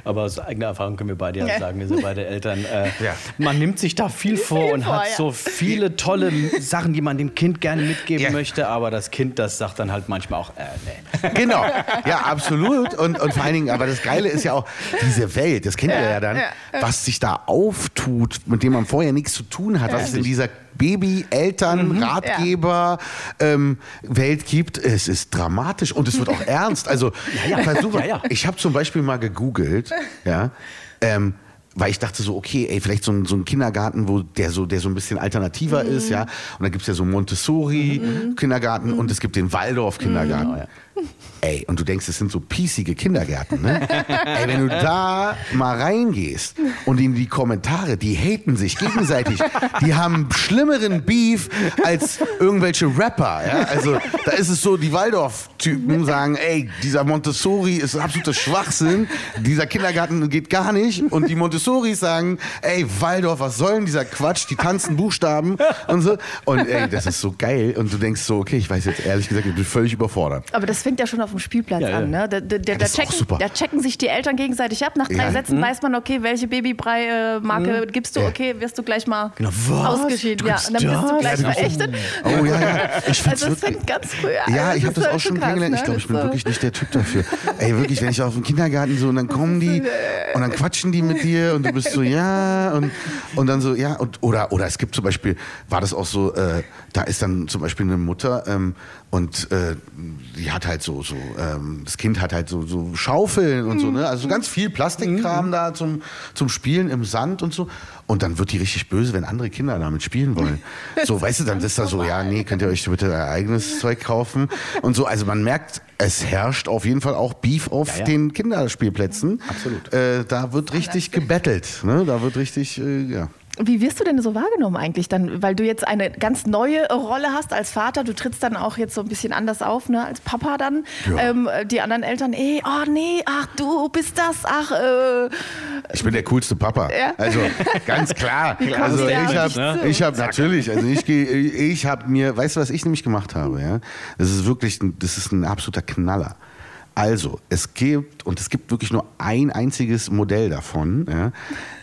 Aber aus eigener Erfahrung können wir beide ja sagen, wir sind beide Eltern. Äh, Ja. Man nimmt sich da viel vor und vor, hat ja. so viele tolle Sachen, die man dem Kind gerne mitgeben Ja. möchte, aber das Kind, das sagt dann halt manchmal auch, äh, nee. Genau, ja, absolut. Und, und vor allen Dingen, aber das Geile ist ja auch diese Welt, das kennt ihr ja dann, was sich da auftut, mit dem man vorher nichts zu tun hat, was es in dieser Baby-Eltern-Ratgeber-Welt gibt. Es ist dramatisch und es wird auch ernst. Also, ja. Ja, ja. ich habe zum Beispiel mal gegoogelt, ja, ähm, weil ich dachte so, okay, ey, vielleicht so ein, so ein Kindergarten, wo der so, der so ein bisschen alternativer ist, ja. Und dann gibt es ja so Montessori-Kindergarten und es gibt den Waldorf-Kindergarten. Ey, und du denkst, es sind so piesige Kindergärten, ne? Ey, wenn du da mal reingehst und in die Kommentare, die haten sich gegenseitig. Die haben schlimmeren Beef als irgendwelche Rapper, ja? Also, da ist es so, die Waldorf-Typen sagen, ey, dieser Montessori ist absoluter Schwachsinn, dieser Kindergarten geht gar nicht. Und die Montessoris sagen, ey, Waldorf, was soll denn dieser Quatsch? Die tanzen Buchstaben und so. Und ey, das ist so geil. Und du denkst so, okay, ich weiß jetzt ehrlich gesagt, ich bin völlig überfordert. Aber das fängt ja schon auf dem Spielplatz Ja, ja. an. Ne? Da, da, da, das ist auch checken, super. da checken sich die Eltern gegenseitig ab. Nach drei Ja. Sätzen weiß man, okay, welche Babybrei-Marke gibst du, Ja. okay, wirst du gleich mal Genau, was? ausgeschieden. Du Ja, und dann bist du das? gleich Ja, du verächtet. Oh ja, ja. Ich Also es wirklich. fängt ganz früh an. Ja, ich habe das auch schon krass, kennengelernt. ne? Ich glaube, ich bin Das ist wirklich nicht der Typ dafür. Ey, wirklich, wenn ich auf dem Kindergarten so und dann kommen die und dann quatschen die mit dir und du bist so, ja, und, und dann so, ja, und, oder, oder es gibt zum Beispiel, war das auch so, äh, da ist dann zum Beispiel eine Mutter ähm, und äh, die hat halt so, so ähm, das Kind hat halt so, so Schaufeln und so, ne? Also so ganz viel Plastikkram da zum, zum Spielen im Sand und so. Und dann wird die richtig böse, wenn andere Kinder damit spielen wollen. So, weißt du, dann ist da so, ja, nee, könnt ihr euch bitte euer eigenes Zeug kaufen und so. Also man merkt, es herrscht auf jeden Fall auch Beef auf Ja, ja. den Kinderspielplätzen. Absolut. Äh, da wird richtig gebettelt. Ne? Da wird richtig, äh, ja. Wie wirst du denn so wahrgenommen eigentlich dann? Weil du jetzt eine ganz neue Rolle hast als Vater. Du trittst dann auch jetzt so ein bisschen anders auf, ne, als Papa dann. Ja. Ähm, die anderen Eltern, ey, oh nee, ach du bist das, ach, äh, Ich bin der coolste Papa. Ja. Also ganz klar. Also ich habe, ich habe natürlich, also ich gehe, ich habe mir, weißt du, was ich nämlich gemacht habe? Ja, das ist wirklich, das ist ein absoluter Knaller. Also, es gibt, und es gibt wirklich nur ein einziges Modell davon, ja,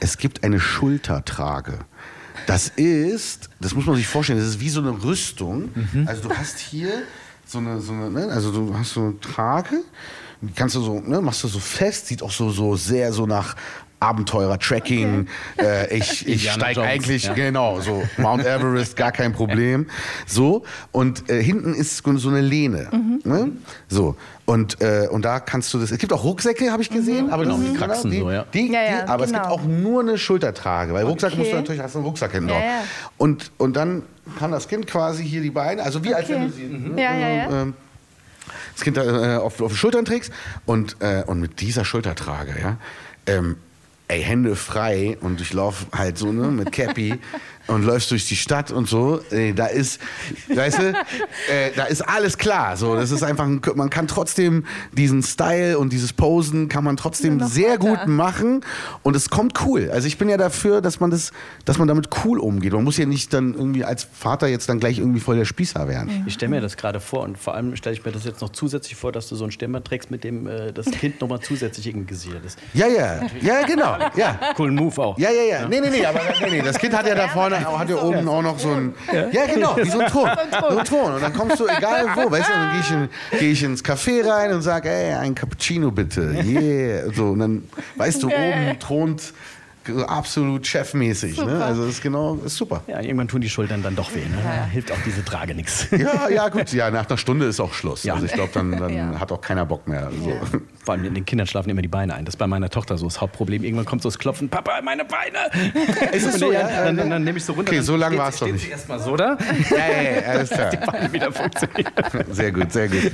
es gibt eine Schultertrage. Das ist, das muss man sich vorstellen, das ist wie so eine Rüstung. Also du hast hier so eine, so eine ne? also du hast so eine Trage, die kannst du so, ne, machst du so fest, sieht auch so, so sehr so nach Abenteurer, Tracking. Äh, ich ich steige eigentlich, ja. genau, so Mount Everest, gar kein Problem. So, und äh, hinten ist so eine Lehne. Ne? So, und, äh, und da kannst du das, es gibt auch Rucksäcke, habe ich gesehen, aber Genau, die Kraxen die, so, ja. Die, Ja, ja, die, aber es gibt genau. auch nur eine Schultertrage, weil Rucksack Okay. musst du natürlich, hast du einen Rucksack hinten Ja, drauf. ja. Und, und dann kann das Kind quasi hier die Beine, also wie als Okay. wenn du sie ne, Ja, ja, ja. ähm, das Kind äh, auf, auf die Schultern trägst und, äh, und mit dieser Schultertrage, ja, ähm, ey, Hände frei und ich laufe halt so ne, mit Cappy und läufst durch die Stadt und so, ey, da ist, weißt du, äh, da ist alles klar. So, das ist einfach, ein, man kann trotzdem diesen Style und dieses Posen kann man trotzdem sehr weiter. gut machen und es kommt cool. Also ich bin ja dafür, dass man das, dass man damit cool umgeht. Man muss ja nicht dann irgendwie als Vater jetzt dann gleich irgendwie voll der Spießer werden. Ich stelle mir das gerade vor und vor allem stelle ich mir das jetzt noch zusätzlich vor, dass du so ein Stemmband trägst, mit dem äh, das Kind nochmal zusätzlich irgendwie gesichert ist. Ja, ja, ja, genau, ja. Coolen Move auch. Ja, ja, ja. Nee, nee, nee, aber nee, nee. das Kind hat ja da vorne, hat ja oben auch noch so ein. Ja, genau, wie so ein Thron. So ein Thron. Und dann kommst du, egal wo, weißt du, dann gehe ich, in, geh ich ins Café rein und sage, ey, ein Cappuccino bitte. Yeah. So, und dann, weißt du, oben thront absolut chefmäßig. Ne? Also das ist genau, ist super. Ja, irgendwann tun die Schultern dann doch weh. Ne? Da hilft auch diese Trage nichts. Ja, ja, gut. Ja, nach einer Stunde ist auch Schluss. Ja. Also ich glaube, dann, dann Ja. hat auch keiner Bock mehr. So. Vor allem in den Kindern schlafen immer die Beine ein. Das ist bei meiner Tochter so das Hauptproblem. Irgendwann kommt so das Klopfen, Papa, meine Beine. Ist es so, ja? Dann, dann, dann nehme ich so runter. Okay, dann so lang steht- war's doch nicht. sie erstmal so da, Ja, ja, ja, alles klar. Beine wieder funktionieren. Sehr gut, sehr gut.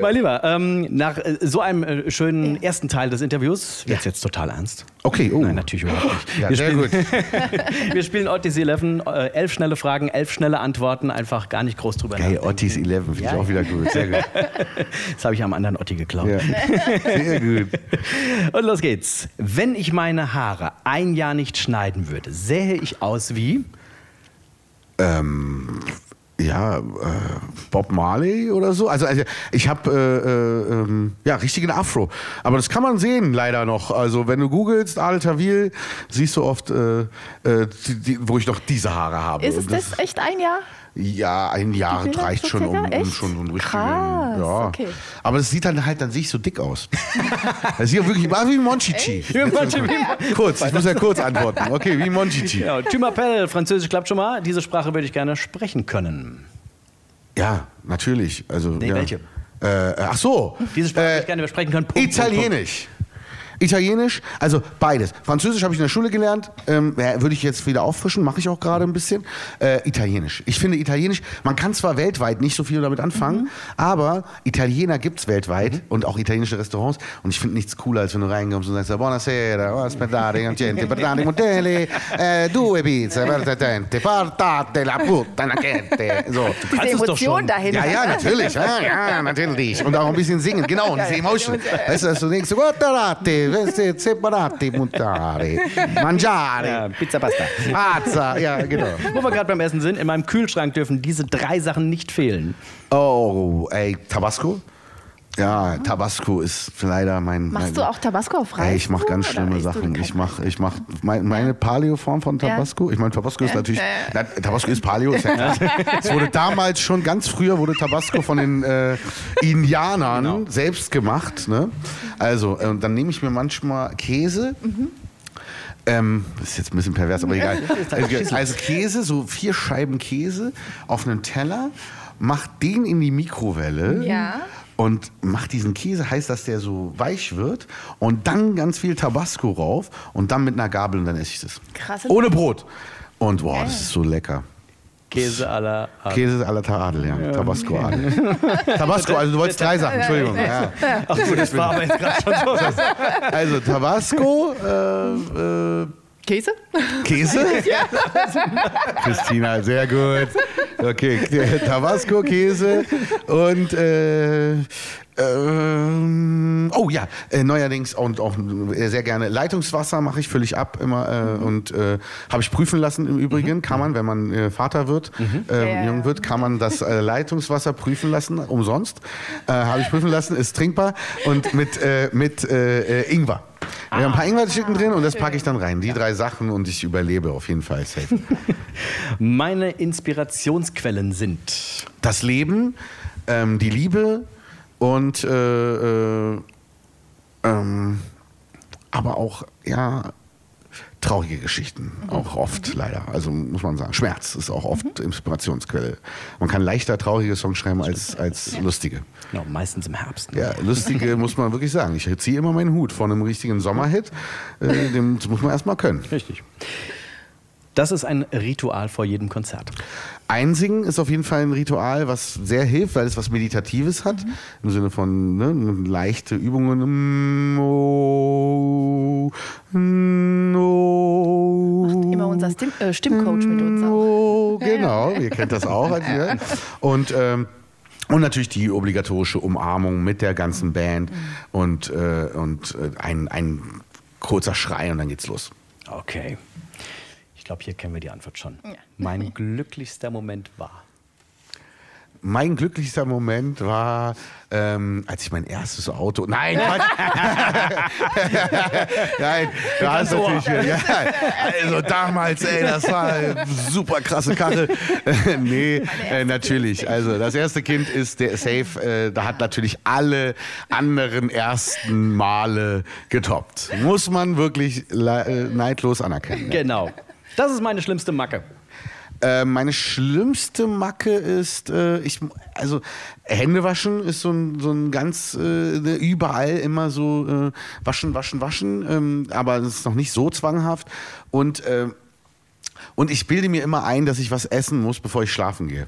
Mein Lieber, ähm, nach äh, so einem äh, schönen ersten Teil des Interviews wird es jetzt total ernst. Okay, oh. Nein, natürlich überhaupt nicht. Ja, wir, sehr spielen, gut. wir spielen Odyssey 11, äh, elf schnelle Fragen, elf schnelle Antworten, einfach gar nicht groß drüber Hey, nachdenken. Ottis 11 finde ich auch wieder gut. Sehr gut. Das habe ich am anderen Otti geklaut. Ja. Sehr gut. Und los geht's. Wenn ich meine Haare ein Jahr nicht schneiden würde, sähe ich aus wie? Ähm, ja, äh, Bob Marley oder so. Also, also ich habe äh, äh, ähm, ja richtigen Afro. Aber das kann man sehen leider noch. Also wenn du googelst Adel Tawil, siehst du oft, äh, äh, die, die, wo ich noch diese Haare habe. Ist es Und das echt ein Jahr? Ja, ein Jahr Bilder reicht schon, um, um schon so einen richtigen. Krass, ja. okay. Aber es sieht dann halt dann sehe ich so dick aus. Das sieht auch wirklich war wie ein Monchichi. Kurz, ich muss ja kurz antworten. Okay, wie ein Monchichi. Genau, tu m'appelles, Französisch klappt schon mal. Diese Sprache würde ich gerne sprechen können. Ja, natürlich. Also, Nee, ja. welche? Äh, ach so. Diese Sprache würde Äh, ich gerne besprechen können. Punkt, Punkt, Italienisch. Italienisch, also beides. Französisch habe ich in der Schule gelernt, ähm, ja, würde ich jetzt wieder auffrischen, mache ich auch gerade ein bisschen. Äh, Italienisch. Ich finde Italienisch, man kann zwar weltweit nicht so viel damit anfangen, Mhm. aber Italiener gibt es weltweit und auch italienische Restaurants und ich finde nichts cooler, als wenn du reinkommst und sagst, buonasera, oh, aspettate, gente, perdate, motelli, äh, due pizze, perdate, portate la puttana gente. So. Diese es doch Emotion schon. dahinter. Ja, ja, natürlich. Ja, ja, natürlich. Und auch ein bisschen singen. Genau, und diese Emotion. Weißt du, dass du denkst, guardate, veste, separate, mutare, mangiare, Ja, Pizza Pasta. pazza. Ja, genau. Wo wir gerade beim Essen sind, in meinem Kühlschrank dürfen diese drei Sachen nicht fehlen. Oh, ey, Tabasco? Ja, Tabasco ist leider mein. Machst mein, du auch Tabasco auf Reis? Ey, ich mache ganz schlimme Sachen. Ich mache ich mach mein, meine Paleo-Form von Ja. Tabasco. Ich meine, Tabasco ist natürlich. Na, Tabasco ist Paleo. Ist ja klar. es wurde damals schon ganz früher wurde Tabasco von den äh, Indianern Genau. selbst gemacht. Ne? Also, äh, dann nehme ich mir manchmal Käse. Mhm. Ähm, das ist jetzt ein bisschen pervers, aber egal. Also, also Käse, so vier Scheiben Käse auf einen Teller, mach den in die Mikrowelle Ja. Und mach diesen Käse heiß, dass der so weich wird und dann ganz viel Tabasco rauf und dann mit einer Gabel und dann esse ich das. Krasse Ohne Brot. Und boah, das ist so lecker. Käse à la Art. Käse à la Tadel, ja. Tabasco Adel. Tabasco, also du wolltest drei Sachen, Entschuldigung. Ja. Ach gut, das war aber jetzt gerade schon so. Also Tabasco, äh, äh, Käse? Käse? Christina, sehr gut. Okay, Tabasco, Käse und äh, ähm, oh ja, äh, neuerdings und auch äh, sehr gerne Leitungswasser mache ich völlig ab immer äh, und äh, habe ich prüfen lassen im Übrigen. Kann man, wenn man äh, Vater wird, äh, Ja, ja, jung ja. wird, kann man das Leitungswasser prüfen lassen, umsonst. Habe ich prüfen lassen, ist trinkbar und mit, mit Ingwer. Wir haben ein paar Ingwerstücken drin und das packe ich dann rein. Die drei Sachen und ich überlebe auf jeden Fall safe. Meine Inspirationsquellen sind. Das Leben, ähm, die Liebe und äh, äh, ähm, aber auch ja traurige Geschichten, auch oft leider. Also muss man sagen, Schmerz ist auch oft Inspirationsquelle. Man kann leichter traurige Songs schreiben als, als lustige. Genau, meistens im Herbst. ne? Ja, lustige muss man wirklich sagen. Ich ziehe immer meinen Hut vor einem richtigen Sommerhit. Äh, dem das muss man erstmal können. Richtig. Das ist ein Ritual vor jedem Konzert. Einsingen ist auf jeden Fall ein Ritual, was sehr hilft, weil es was Meditatives hat. Im Sinne von ne, leichte Übungen. Mm, oh, mm, oh, Immer unser Stimm, äh, Stimmcoach mit uns auch. Oh, genau, ihr kennt das auch. ja. Und, ähm, und natürlich die obligatorische Umarmung mit der ganzen Band und, äh, und äh, ein, ein kurzer Schrei und dann geht's los. Okay. Ich glaube, hier kennen wir die Antwort schon. Mein glücklichster Moment war. Mein glücklichster Moment war, ähm, als ich mein erstes Auto. Nein. Nein, da ist natürlich. Ja, also damals, ey, das war eine super krasse Karre. nee, äh, natürlich. Also das erste Kind ist der Safe. Äh, da hat natürlich alle anderen ersten Male getoppt. Muss man wirklich äh, neidlos anerkennen. Genau. Das ist meine schlimmste Macke. Äh, meine schlimmste Macke ist, äh, ich, also Hände waschen ist so ein, so ein ganz äh, überall immer so äh, waschen, waschen, waschen, ähm, aber es ist noch nicht so zwanghaft und äh, und ich bilde mir immer ein, dass ich was essen muss, bevor ich schlafen gehe.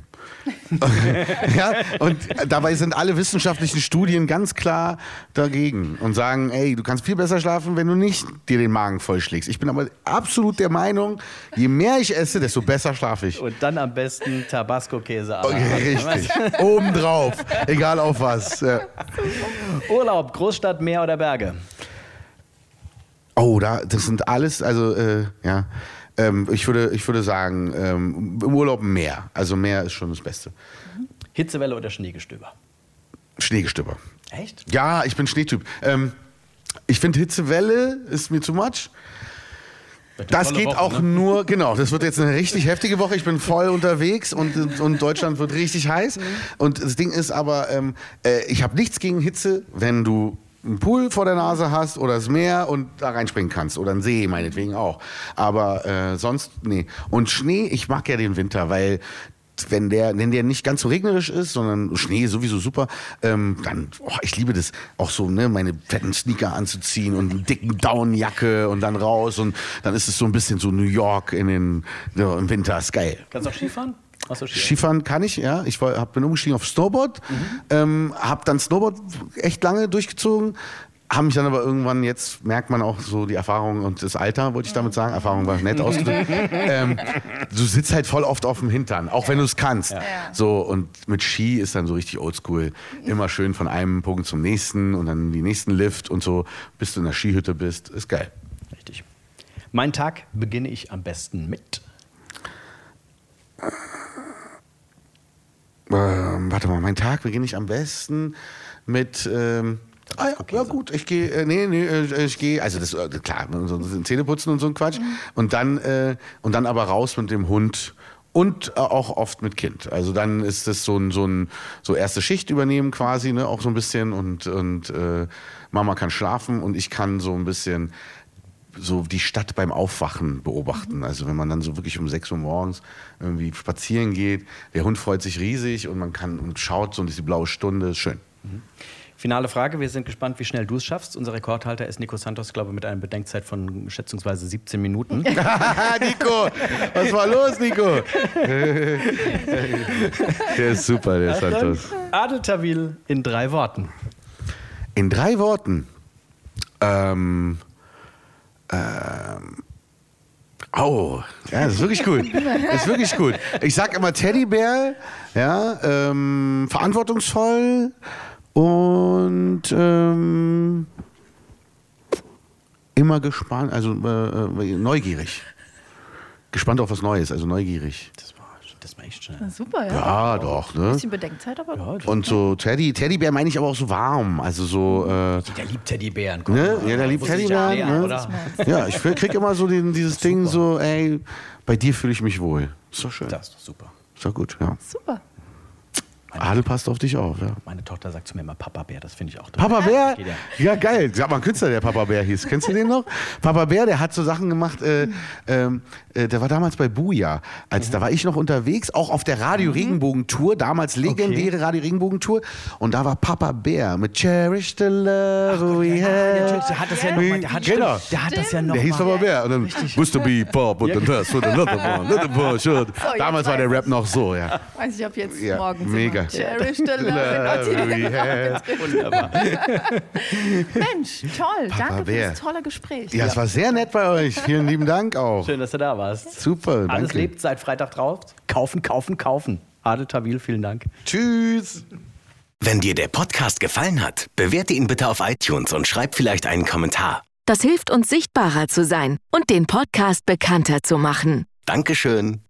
ja, und dabei sind alle wissenschaftlichen Studien ganz klar dagegen und sagen, ey, du kannst viel besser schlafen, wenn du nicht dir den Magen vollschlägst. Ich bin aber absolut der Meinung, je mehr ich esse, desto besser schlafe ich. Und dann am besten Tabasco-Käse. Okay, richtig. Obendrauf. Egal auf was. Ja. Urlaub, Großstadt, Meer oder Berge? Oh, da, das sind alles, also, äh, ja. Ähm, ich, würde, ich würde sagen, ähm, im Urlaub mehr. Also mehr ist schon das Beste. Hitzewelle oder Schneegestöber? Schneegestöber. Echt? Ja, ich bin Schneetyp. Ähm, ich finde Hitzewelle ist mir zu much. Das geht Woche, auch ne? nur, genau, das wird jetzt eine richtig heftige Woche. Ich bin voll unterwegs und, und Deutschland wird richtig heiß. Und das Ding ist aber, ähm, äh, ich habe nichts gegen Hitze, wenn du einen Pool vor der Nase hast oder das Meer und da reinspringen kannst oder einen See meinetwegen auch. Aber äh, sonst, nee. Und Schnee, ich mag ja den Winter, weil wenn der, wenn der nicht ganz so regnerisch ist, sondern Schnee sowieso super, ähm, dann, oh, ich liebe das auch so, ne, meine fetten Sneaker anzuziehen und einen dicken Downjacke und dann raus und dann ist es so ein bisschen so New York in den, ja, im Winter, ist geil. Kannst du auch Skifahren? Ach so, Ski. Skifahren kann ich, ja. Ich war, hab, bin umgestiegen auf Snowboard, ähm, habe dann Snowboard echt lange durchgezogen. Haben mich dann aber irgendwann, jetzt merkt man auch so die Erfahrung und das Alter, wollte ich damit sagen. Erfahrung war nett ausgedrückt. ähm, du sitzt halt voll oft auf dem Hintern, auch wenn du es kannst. So, und mit Ski ist dann so richtig oldschool. Immer schön von einem Punkt zum nächsten und dann die nächsten Lift und so, bis du in der Skihütte bist. Ist geil. Richtig. Mein Tag beginne ich am besten mit. Ähm, warte mal, mein Tag beginne ich am besten mit. Ähm, ah ja, ja gut, ich gehe, äh, nee, nee, äh, ich gehe, also das, äh, klar, so, so Zähneputzen und so ein Quatsch. Und dann, äh, und dann aber raus mit dem Hund und äh, auch oft mit Kind. Also dann ist das so ein, so ein, so erste Schicht übernehmen quasi, ne, auch so ein bisschen und, und äh, Mama kann schlafen und ich kann so ein bisschen so die Stadt beim Aufwachen beobachten. Also wenn man dann so wirklich um 6 Uhr morgens irgendwie spazieren geht, der Hund freut sich riesig und man kann und schaut so und ist die blaue Stunde, ist schön. Finale Frage. Wir sind gespannt, wie schnell du es schaffst. Unser Rekordhalter ist Nico Santos, glaube ich, mit einer Bedenkzeit von schätzungsweise 17 Minuten. Nico, was war los, Nico? der ist super, der Santos. Adel Tawil in drei Worten. In drei Worten. Ähm, ähm, oh, ja, das ist wirklich gut. Das ist wirklich gut. Ich sag immer Teddybär, ja, ähm, verantwortungsvoll und ähm, immer gespannt, also äh, äh, neugierig. Gespannt auf was Neues, also neugierig. Das das war echt schnell. Na, super, ja. Ja, doch, ne? Bisschen Bedenkzeit, aber gut. Und so Teddy, Teddybär meine ich aber auch so warm, also so, äh, Der liebt Teddybären. Guck Ne? mal. Ja, der liebt Teddybären, ne? Oder? ja, ich krieg immer so den, dieses Ding so, ey, bei dir fühle ich mich wohl. Ist doch schön. Das ist doch super. Ist doch gut, ja. Super. Adel passt auf dich auf, ja. Meine Tochter sagt zu mir immer Papa Bär, das finde ich auch toll. Papa Bär? Ja. Geil. Sag mal, ein Künstler, der Papa Bär hieß. Kennst du den noch? Papa Bär, der hat so Sachen gemacht, äh, ähm, äh, der war damals bei Buja. Als, Da war ich noch unterwegs, auch auf der Radio Regenbogen Tour, damals legendäre Radio Regenbogen Tour. Und da war Papa Bär mit Cherish the Love we Ja, have. der hat das ja nochmal. Der hat, Genau. stimmt, der hat das ja noch Der hieß mal. Papa Bär. Und dann, to be Pop und dann das und another one, little boy should. Damals war der Rap noch so, ja. Weiß ich, ob jetzt Ja, morgens mega. Immer Cherish the love. Love we have. Wunderbar. Mensch, toll. Papa Danke Bär. für das tolle Gespräch. Ja, es war sehr nett bei euch. Vielen lieben Dank auch. Schön, dass du da warst. Super, Alles danke. lebt seit Freitag drauf. Kaufen, kaufen, kaufen. Adel Tawil, vielen Dank. Tschüss. Wenn dir der Podcast gefallen hat, bewerte ihn bitte auf iTunes und schreib vielleicht einen Kommentar. Das hilft uns sichtbarer zu sein und den Podcast bekannter zu machen. Dankeschön.